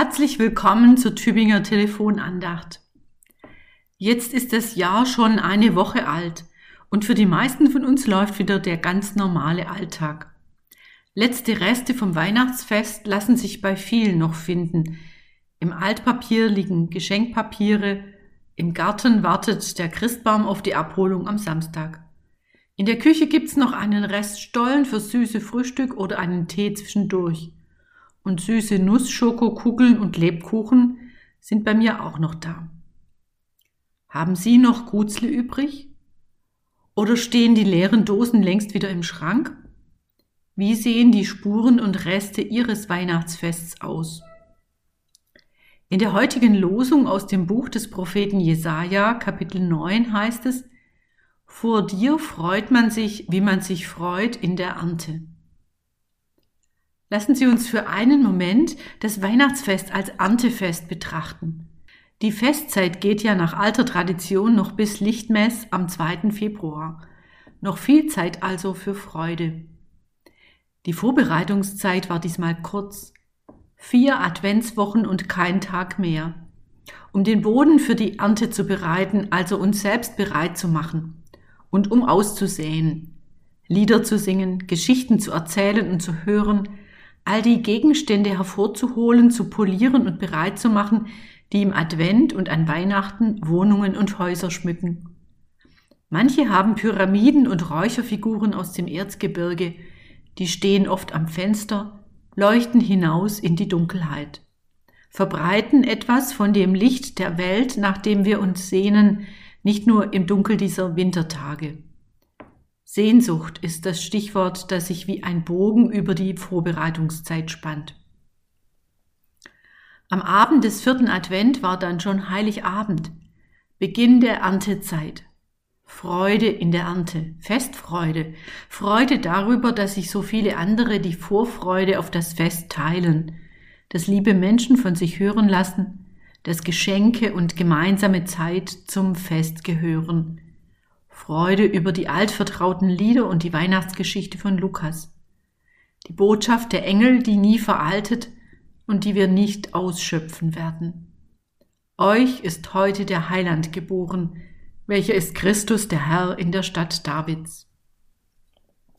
Herzlich willkommen zur Tübinger Telefonandacht. Jetzt ist das Jahr schon eine Woche alt und für die meisten von uns läuft wieder der ganz normale Alltag. Letzte Reste vom Weihnachtsfest lassen sich bei vielen noch finden. Im Altpapier liegen Geschenkpapiere, im Garten wartet der Christbaum auf die Abholung am Samstag. In der Küche gibt's noch einen Rest Stollen für süße Frühstück oder einen Tee zwischendurch. Und süße Nussschokokugeln und Lebkuchen sind bei mir auch noch da. Haben Sie noch Gutzle übrig? Oder stehen die leeren Dosen längst wieder im Schrank? Wie sehen die Spuren und Reste Ihres Weihnachtsfests aus? In der heutigen Losung aus dem Buch des Propheten Jesaja, Kapitel 9, heißt es, Vor dir freut man sich, wie man sich freut in der Ernte. Lassen Sie uns für einen Moment das Weihnachtsfest als Erntefest betrachten. Die Festzeit geht ja nach alter Tradition noch bis Lichtmess am 2. Februar. Noch viel Zeit also für Freude. Die Vorbereitungszeit war diesmal kurz. Vier Adventswochen und kein Tag mehr. Um den Boden für die Ernte zu bereiten, also uns selbst bereit zu machen. Und um auszusäen. Lieder zu singen, Geschichten zu erzählen und zu hören, all die Gegenstände hervorzuholen, zu polieren und bereit zu machen, die im Advent und an Weihnachten Wohnungen und Häuser schmücken. Manche haben Pyramiden und Räucherfiguren aus dem Erzgebirge, die stehen oft am Fenster, leuchten hinaus in die Dunkelheit, verbreiten etwas von dem Licht der Welt, nach dem wir uns sehnen, nicht nur im Dunkel dieser Wintertage. Sehnsucht ist das Stichwort, das sich wie ein Bogen über die Vorbereitungszeit spannt. Am Abend des vierten Advent war dann schon Heiligabend, Beginn der Erntezeit. Freude in der Ernte, Festfreude, Freude darüber, dass sich so viele andere die Vorfreude auf das Fest teilen, dass liebe Menschen von sich hören lassen, dass Geschenke und gemeinsame Zeit zum Fest gehören. Freude über die altvertrauten Lieder und die Weihnachtsgeschichte von Lukas. Die Botschaft der Engel, die nie veraltet, und die wir nicht ausschöpfen werden. Euch ist heute der Heiland geboren, welcher ist Christus der Herr in der Stadt Davids.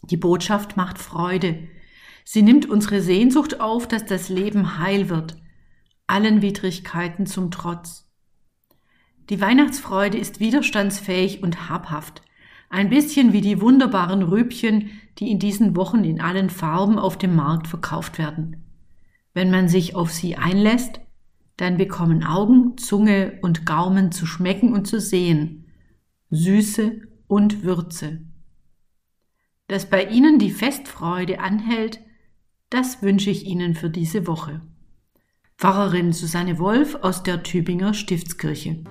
Die Botschaft macht Freude. Sie nimmt unsere Sehnsucht auf, dass das Leben heil wird, allen Widrigkeiten zum Trotz. Die Weihnachtsfreude ist widerstandsfähig und habhaft, ein bisschen wie die wunderbaren Rübchen, die in diesen Wochen in allen Farben auf dem Markt verkauft werden. Wenn man sich auf sie einlässt, dann bekommen Augen, Zunge und Gaumen zu schmecken und zu sehen, Süße und Würze. Dass bei Ihnen die Festfreude anhält, das wünsche ich Ihnen für diese Woche. Pfarrerin Susanne Wolf aus der Tübinger Stiftskirche.